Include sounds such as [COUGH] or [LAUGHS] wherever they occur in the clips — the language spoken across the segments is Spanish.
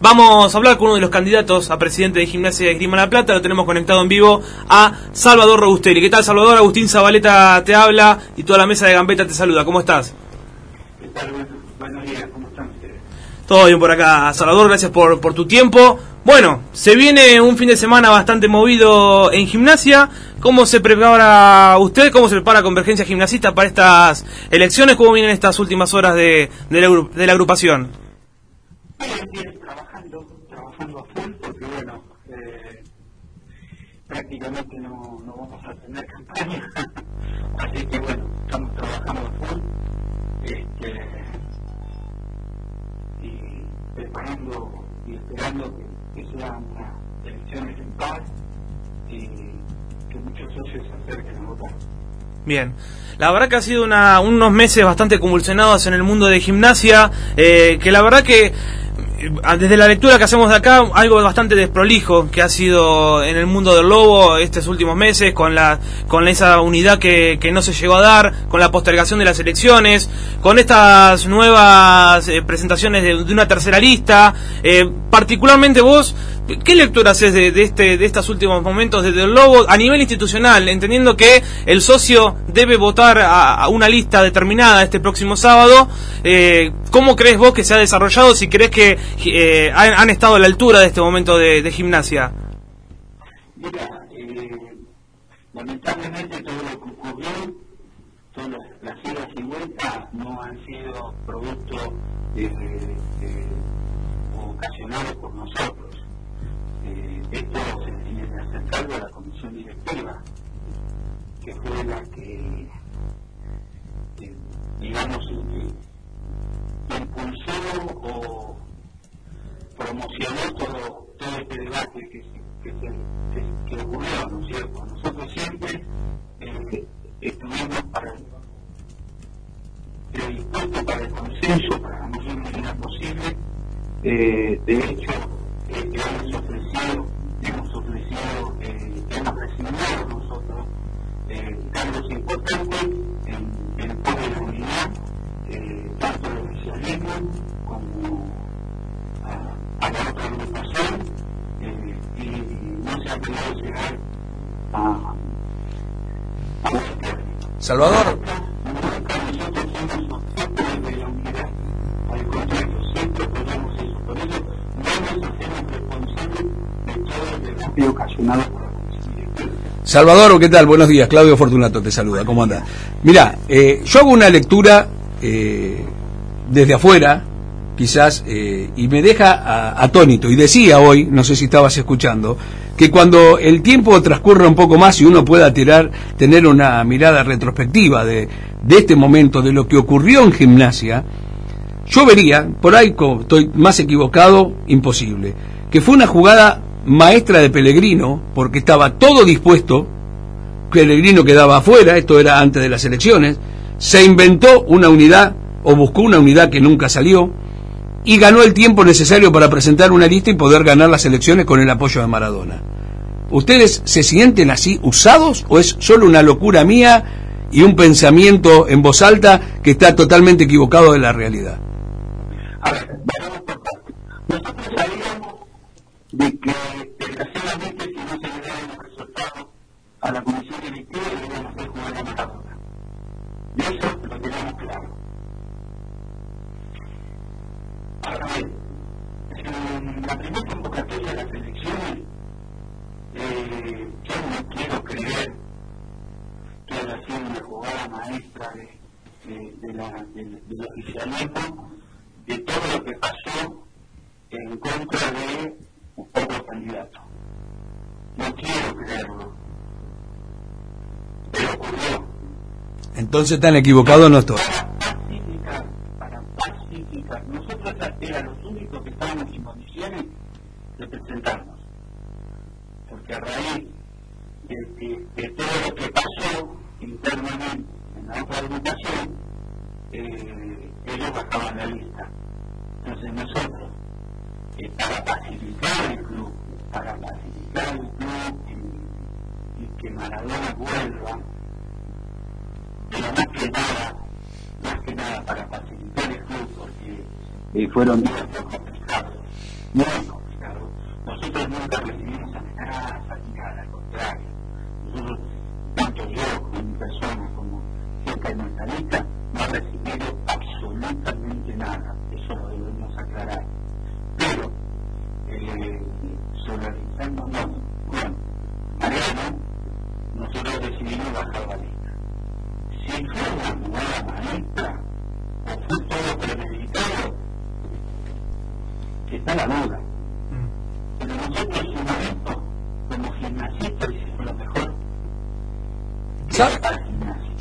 Vamos a hablar con uno de los candidatos a presidente de Gimnasia de Grima La Plata. Lo tenemos conectado en vivo a Salvador Robustelli. ¿Qué tal, Salvador? Agustín Zabaleta te habla y toda la mesa de Gambeta te saluda. ¿Cómo estás? ¿Qué tal? Buenos días, ¿cómo están ustedes? Todo bien por acá. Salvador, gracias por, por tu tiempo. Bueno, se viene un fin de semana bastante movido en gimnasia. ¿Cómo se prepara usted? ¿Cómo se prepara Convergencia Gimnasista para estas elecciones? ¿Cómo vienen estas últimas horas de, de, la, agru- de la agrupación? Bien, bien, trabajando, trabajando a full, porque bueno, eh, prácticamente no, no vamos a tener campaña. [LAUGHS] Así que bueno, estamos trabajando full. Este, y preparando y esperando que, que sean unas elecciones en paz y que muchos socios se acerquen a votar. Bien. La verdad que ha sido una- unos meses bastante convulsionados en el mundo de gimnasia, eh, que la verdad que desde la lectura que hacemos de acá, algo bastante desprolijo que ha sido en el mundo del lobo estos últimos meses, con la con esa unidad que, que no se llegó a dar, con la postergación de las elecciones, con estas nuevas eh, presentaciones de, una tercera lista, eh, particularmente vos, ¿Qué lectura haces de, de este, de estos últimos momentos desde el Lobo a nivel institucional, entendiendo que el socio debe votar a, a una lista determinada este próximo sábado? Eh, ¿Cómo crees vos que se ha desarrollado? Si crees que eh, han, estado a la altura de este momento de, gimnasia. Mira, eh, lamentablemente todo lo que ocurrió, todas las, idas y vueltas no han sido producto eh, ocasionados por nosotros. Eh, esto se tiene que hacer cargo de la comisión directiva, que fue la que, o promocionó todo, este debate que, que, que- ocurrió, ¿no es cierto? Nosotros siempre eh, estuvimos para el, predispuestos para el consenso, para mayor medida posible. Eh, de hecho, eh, hemos ofrecido, hemos ofrecido, eh, hemos recibido nosotros eh, cambios importantes en, en toda la unidad, tanto el oficialismo a, a la otra y no se ha podido llegar a, a. Salvador. Salvador, ¿qué tal? Buenos días, Claudio Fortunato te saluda, ¿cómo anda? Mira, eh, yo hago una lectura eh, desde afuera, quizás, eh, y me deja atónito. Y decía hoy, no sé si estabas escuchando, que cuando el tiempo transcurra un poco más y uno pueda tirar, tener una mirada retrospectiva de, de este momento, de lo que ocurrió en gimnasia, yo vería, por ahí estoy más equivocado, imposible, que fue una jugada maestra de Pellegrino, porque estaba todo dispuesto, Pellegrino quedaba afuera, esto era antes de las elecciones, se inventó una unidad, o buscó una unidad que nunca salió, y ganó el tiempo necesario para presentar una lista y poder ganar las elecciones con el apoyo de Maradona. ¿Ustedes se sienten así usados o es solo una locura mía y un pensamiento en voz alta que está totalmente equivocado de la realidad? A ver, vayamos por partes. Nosotros sabíamos de que, desgraciadamente, si no se le daban los resultados a la comisión directiva, íbamos a jugar a Maradona. Y eso lo tenemos claro. Del- del oficialismo de todo lo que pasó en contra de otro candidato. No quiero creerlo, pero ocurrió. Entonces están equivocados no estoy. Para pacificar, para pacificar. Nosotros éramos los únicos que estábamos en condiciones de presentarnos. Porque a raíz de, de- de todo lo que pasó internamente en la otra agrupación, eh, ellos bajaban la lista. Entonces nosotros, eh, para pacificar el club, para pacificar el club y, y que Maradona vuelva, pero más que nada, más que nada para facilitar el club, porque eh, fueron días muy complicados. Nosotros nunca recibimos amenazas ni nada, al contrario. Nosotros, tanto yo como mi persona, como gente mentalista, no ha recibido absolutamente nada. Eso lo debemos aclarar. Pero, eh, solidarizándonos con Mariano, nosotros decidimos bajar la lista. Si fue una jugada maestra, o fue todo premeditado, está la duda.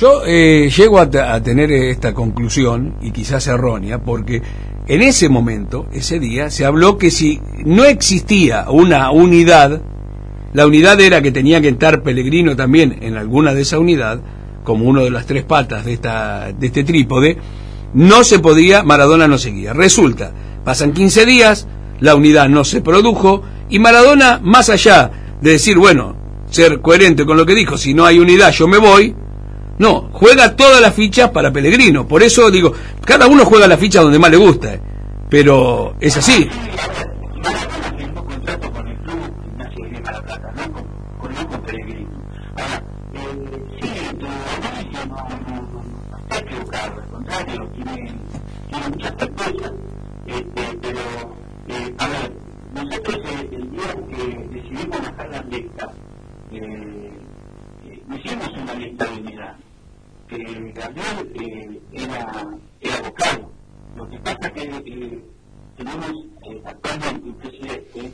Yo eh, llego a, tener esta conclusión, y quizás errónea, porque en ese momento, ese día, se habló que si no existía una unidad, la unidad era que tenía que estar Pellegrino también en alguna de esa unidad, como uno de las tres patas de, esta, de este trípode, no se podía, Maradona no seguía. Resulta, pasan 15 días, la unidad no se produjo, y Maradona, más allá de decir, bueno, ser coherente con lo que dijo, si no hay unidad yo me voy, no, juega todas las fichas para Pellegrino. Por eso digo, cada uno juega la ficha donde más le gusta. Pero es así. Lista, eh, hicimos una lista de unidad que Gabriel eh, era, era vocal. Lo que pasa es que eh, tenemos eh, actualmente un presidente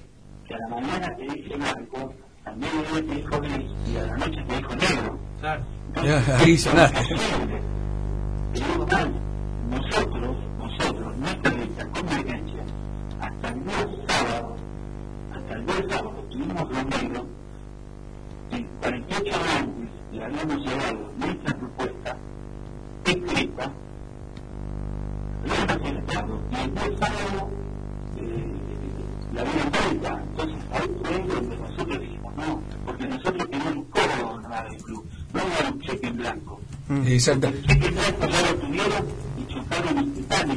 que a la mañana te dice blanco, al mediodía te dijo gris y a la noche te dijo negro. Ya, ahí sonaste. Nosotros, nosotros, nuestra lista convergencia, hasta el día sábado, hasta el día sábado tuvimos reunido, en 48 años le habíamos llevado nuestra propuesta escrita, la aceptado y el día sábado eh, la habían vuelta. Entonces ahí fue donde nosotros dijimos no, porque nosotros tenemos cómodo nada del club, no era un cheque en blanco. Exacto. El cheque en blanco ya lo tuvieron y chocaron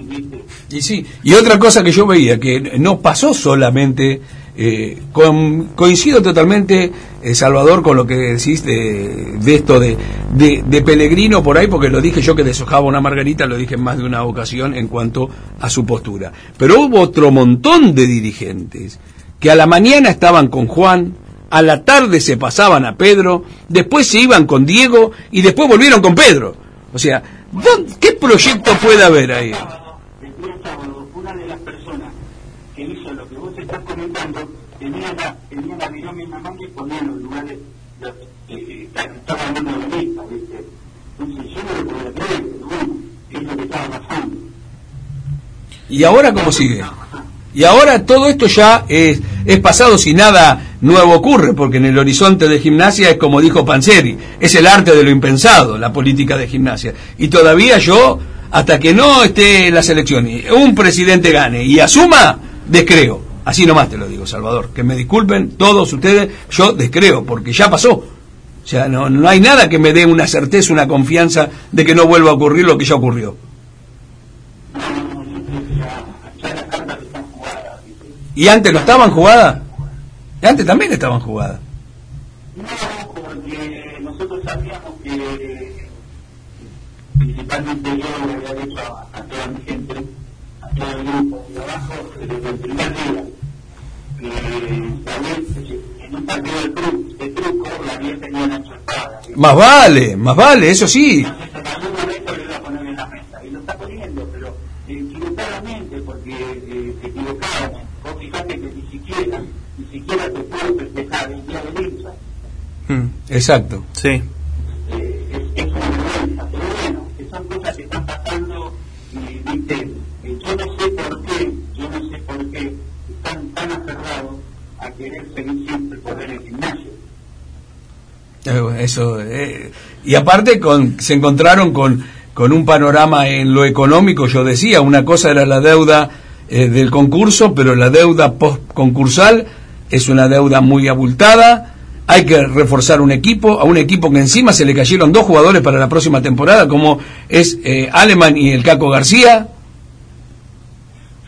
¿viste? Y sí, y otra cosa que yo veía, que no pasó solamente, eh, con, coincido totalmente, Salvador, con lo que decís de, esto de, de, por ahí, porque lo dije yo que deshojaba una margarita, lo dije en más de una ocasión en cuanto a su postura. Pero hubo otro montón de dirigentes que a la mañana estaban con Juan, a la tarde se pasaban a Pedro, después se iban con Diego y después volvieron con Pedro. O sea, ¿qué proyecto puede haber ahí? La en y ponía los lugares los, eh, estaba hablando de la lista, ¿viste? Entonces yo no lo podía creer, pero bueno, es lo que estaba pasando. ¿Y ahora cómo sigue? Y ahora todo esto ya es, es pasado si nada nuevo ocurre, porque en el horizonte de gimnasia es como dijo Panzeri, es el arte de lo impensado, la política de gimnasia. Y todavía yo, hasta que no esté la selección y un presidente gane y asuma, descreo. Así nomás te lo digo, Salvador. Que me disculpen todos ustedes, yo descreo, porque ya pasó. O sea, no, no hay nada que me dé una certeza, una confianza de que no vuelva a ocurrir lo que ya ocurrió. ¿Y antes no estaban jugadas? ¿Y antes también estaban jugadas? No, porque nosotros sabíamos que principalmente yo le había dicho a, toda mi gente, a todo el grupo de abajo, desde el primer día, en un partido de, tru de truco la. Más vale, más vale, eso sí. Entonces en Eso, eh, y aparte con, se encontraron con, con un panorama en lo económico, yo decía, una cosa era la deuda eh, del concurso, pero la deuda post concursal es una deuda muy abultada, hay que reforzar un equipo, a un equipo que encima se le cayeron dos jugadores para la próxima temporada, como es eh, Aleman y el Caco García.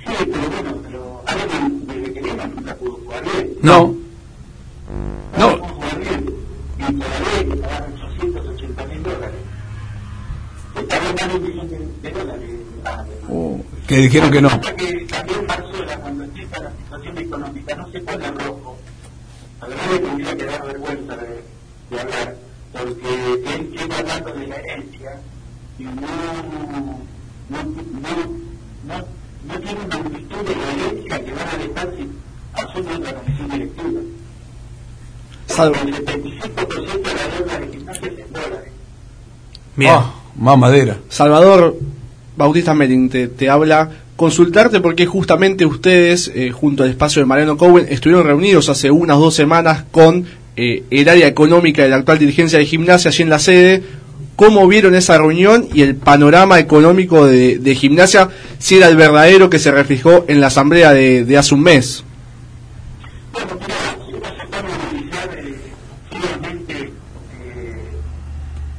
Sí, pero bueno, pero Alemán, desde que No. No. Que dijeron que no. Que también Barzola, cuando empieza la situación económica, no se pone en rojo. A verdad me tendría que dar vergüenza de, de hablar, porque él quiere hablando de la herencia y no, no, no, no, no tiene una amplitud de la herencia que van a dejar si asumen la comisión directiva. Salvo. El 75% de la deuda de gimnasia es en dólares. Bien. Ah, más madera. Salvador Bautista Merin te, habla. Consultarte porque justamente ustedes, eh, junto al espacio de Mariano Cowen, estuvieron reunidos hace unas dos semanas con eh, el área económica de la actual dirigencia de gimnasia allí en la sede. ¿Cómo vieron esa reunión y el panorama económico de, gimnasia, si era el verdadero que se reflejó en la asamblea de hace un mes? Bueno, mira, si uno se pone a analizar eh, fríamente eh,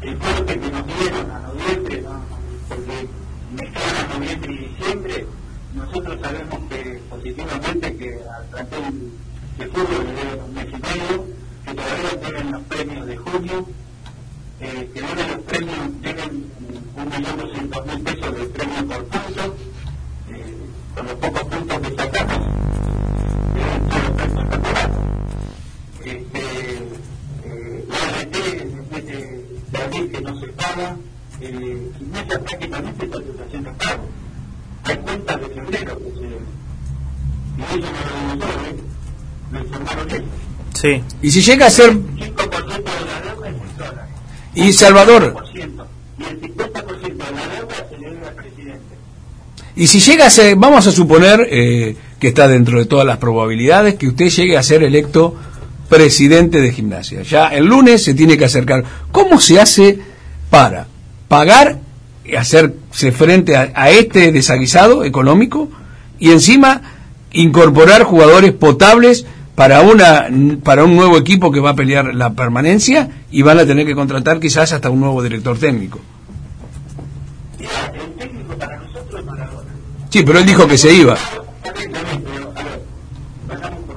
el corte que nos dieron a noviembre, ¿no? porque mezclaron a noviembre y diciembre, nosotros sabemos que positivamente que al plantel de fútbol le deben un mes y medio, que todavía deben los premios de junio, eh, que deben los premios, deben un millón doscientos mil pesos de premio por punto, eh, con los pocos puntos que sacamos, deben todos los premios campeonatos. Este, eh, la ART, después de, de abril que no se paga, eh, gimnasia prácticamente está haciendo pago. Hay cuentas de febrero que se. Y eso no lo digo yo, ¿eh? Lo informaron ellos. Sí. Y si llega a ser 5% de la deuda es en dólares. Y Salvador, 5%. Y el 50% de la deuda se le debe al presidente. Y si llega a ser, vamos a suponer eh, que está dentro de todas las probabilidades que usted llegue a ser electo presidente de gimnasia. Ya el lunes se tiene que acercar. ¿Cómo se hace para pagar y hacerse frente a, a este desaguisado económico y encima incorporar jugadores potables para una para un nuevo equipo que va a pelear la permanencia y van a tener que contratar quizás hasta un nuevo director técnico? Mira, el técnico para nosotros es Maradona. Sí, pero él dijo que se iba. Está bien, está bien, pero a ver, vayamos por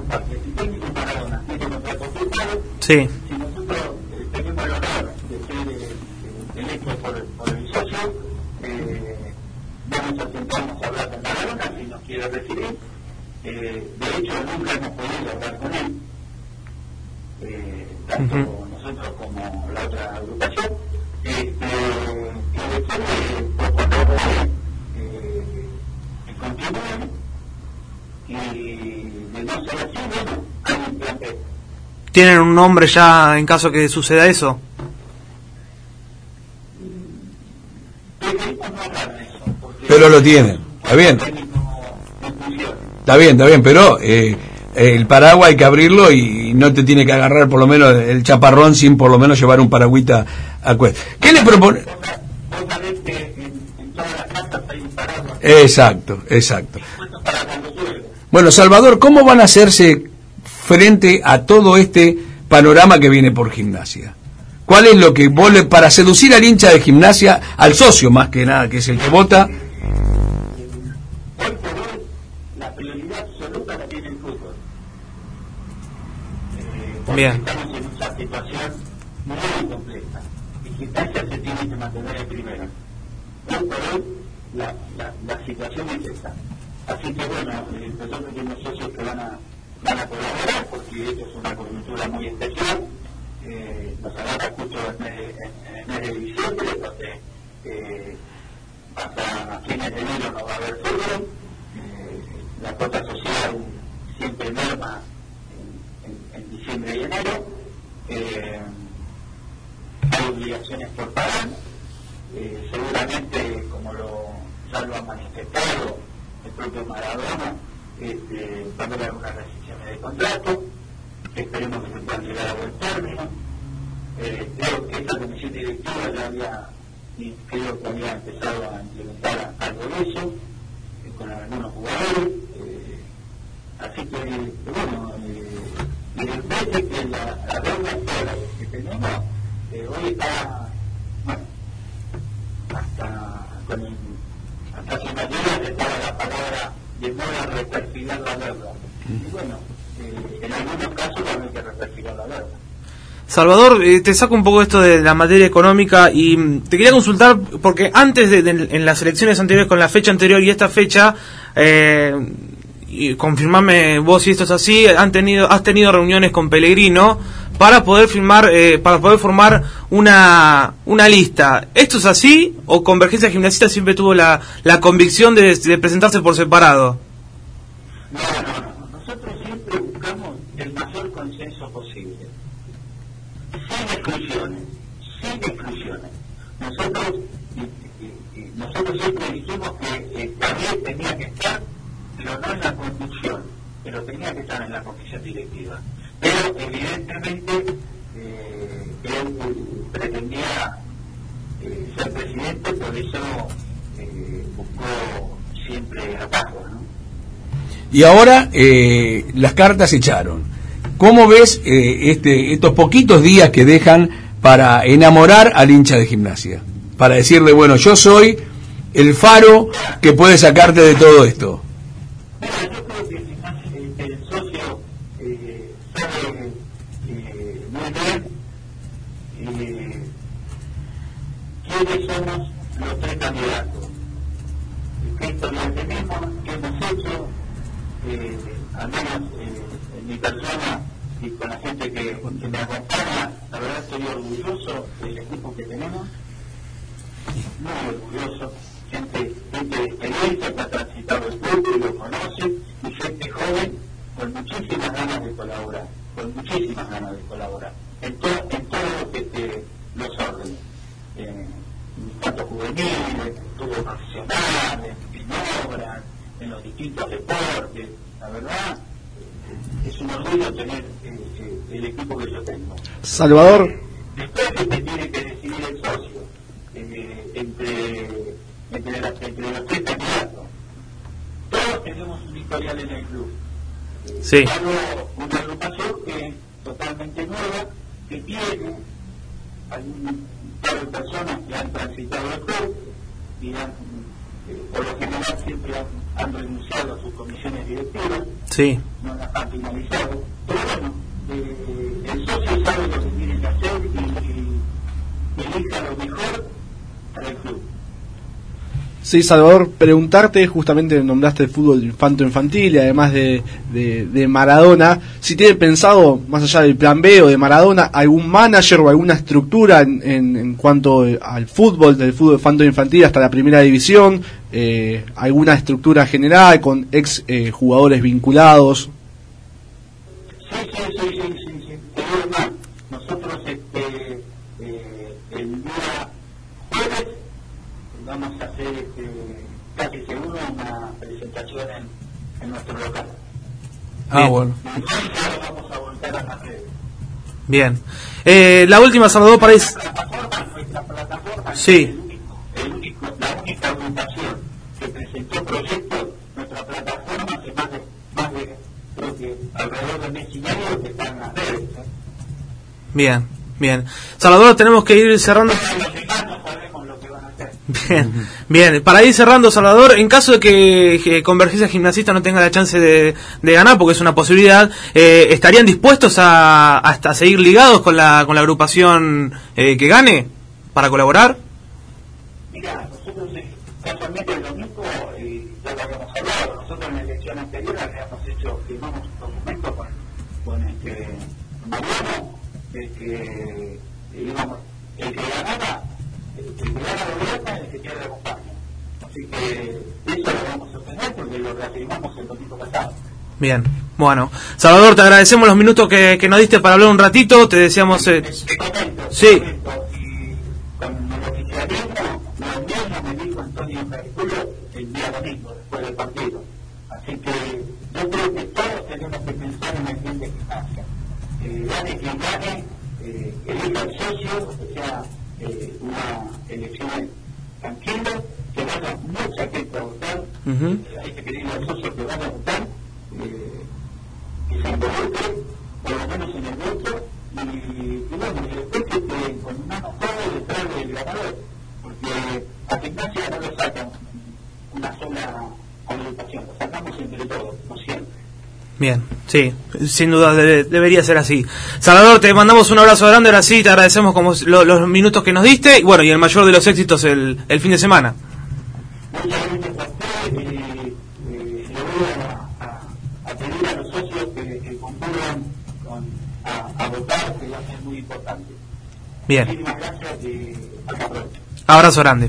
¿Tienen un nombre ya en caso que suceda eso? Pero lo tienen. Está bien. Está bien, está bien, pero eh, el paraguas hay que abrirlo y no te tiene que agarrar por lo menos el chaparrón sin por lo menos llevar un paragüita a cuesta. ¿Qué le propone? Exacto, exacto. Bueno, Salvador, ¿cómo van a hacerse frente a todo este panorama que viene por gimnasia? ¿Cuál es lo que vos le, para seducir al hincha de gimnasia, al socio más que nada, que es el que vota? Hoy por hoy, la prioridad absoluta la tiene el fútbol. Eh, porque Bien. Estamos en una situación muy compleja y Gimnasia se tiene que mantener en primera. Hoy por hoy, la, la, la situación es esta. Así que bueno, eh, nosotros tenemos socios que van a, van a colaborar porque esto es una coyuntura muy especial. Eh, nos eso Salvador, eh, te saco un poco esto de la materia económica y mm, te quería consultar porque antes de, en las elecciones anteriores con la fecha anterior y esta fecha eh, y confirmame vos si esto es así, han tenido has tenido reuniones con Pellegrino para poder firmar eh, para poder formar una una lista. ¿Esto es así o Convergencia Gimnasista siempre tuvo la, convicción de presentarse por separado? Que estar en la comisión directiva. Pero evidentemente eh, él pretendía eh, ser presidente, por eso eh, buscó siempre atajos, ¿no? Y ahora eh, las cartas echaron. ¿Cómo ves eh, este, estos poquitos días que dejan para enamorar al hincha de gimnasia? Para decirle, bueno, yo soy el faro que puede sacarte de todo esto. Mira, yo creo que si más, eh, el socio eh, sabe eh, muy bien eh, quiénes somos los tres candidatos, qué historia tenemos, qué hemos hecho, eh, al menos eh, en mi persona y con la gente que, que me acompaña, la verdad estoy orgulloso del equipo que tenemos, muy orgulloso, gente, gente experiencia que ha transitado el club, que lo conoce, y gente joven con muchísimas ganas de colaborar, con muchísimas ganas de colaborar, en, todo en todo lo que te, los órdenes, eh, tanto juveniles, todo profesionales, en obras, en los distintos deportes, la verdad, es un orgullo tener eh, eh, el equipo que yo tengo. Salvador, Después que tiene que decidir el socio eh, entre, entre, la- entre los tres candidatos. Todos tenemos un historial en el club. Sí. Una agrupación que es totalmente nueva, que tiene algún par de personas que han transitado el club y han, eh, por lo general siempre han, han renunciado a sus comisiones directivas Sí. no las han finalizado. Pero bueno, eh, el socio sabe lo que tiene que hacer y, y lo mejor para el club. Sí, Salvador, preguntarte, justamente nombraste el fútbol infanto infantil y además de, de, Maradona, si tiene pensado, más allá del plan B o de Maradona, algún manager o alguna estructura en, en, cuanto eh, al fútbol, del fútbol infanto infantil hasta la primera división, eh, alguna estructura general con ex eh, jugadores vinculados. Sí, sí, sí, sí, sí, más, nosotros este, eh, el día jueves vamos a hacer este, casi seguro una presentación en, en nuestro local. Ah, Bien. bueno. Vamos a volver a. Bien. Eh, la última, Salvador, para ir- plataforma, nuestra plataforma es Sí. el único, el único, la única agrupación que presentó proyectos, nuestra plataforma hace más de, más de, creo que alrededor de que están. ¿eh? Bien, bien. Salvador, tenemos que ir cerrando. Que. Bien, bien. Para ir cerrando, Salvador, en caso de que eh, Convergencia Gimnasista no tenga la chance de, de ganar, porque es una posibilidad, eh, ¿estarían dispuestos a, hasta seguir ligados con la, con la agrupación eh, que gane para colaborar? Mira, nosotros eh, casualmente el domingo, eh, ya lo habíamos hablado, nosotros en la elección anterior habíamos hecho, firmamos un documento con, con este Mariano, de que íbamos, el que ganaba, el que gana gobierna y el que pierde acompaña. Así que eso lo vamos a obtener porque lo reafirmamos el domingo pasado. Bien, bueno. Salvador, te agradecemos los minutos que, que nos diste para hablar un ratito. Te deseamos... eh, Te comento, Sí. comento, por lo menos en el voto, y, bueno, y después estén con mano fuerte detrás del ganador, porque a gimnasia no lo sacan una sola agrupación, lo sacamos entre todos, no siempre. Bien, sí, sin duda debe- debería ser así. Salvador, te mandamos un abrazo grande, ahora sí, te agradecemos como lo- los minutos que nos diste y bueno, y el mayor de los éxitos el, el fin de semana. Muchas gracias a ustedes. Eh, eh, le voy a, a- a pedir a los socios que, que concurran con- a, a votar, que va a ser muy importante. Bien, abrazo grande.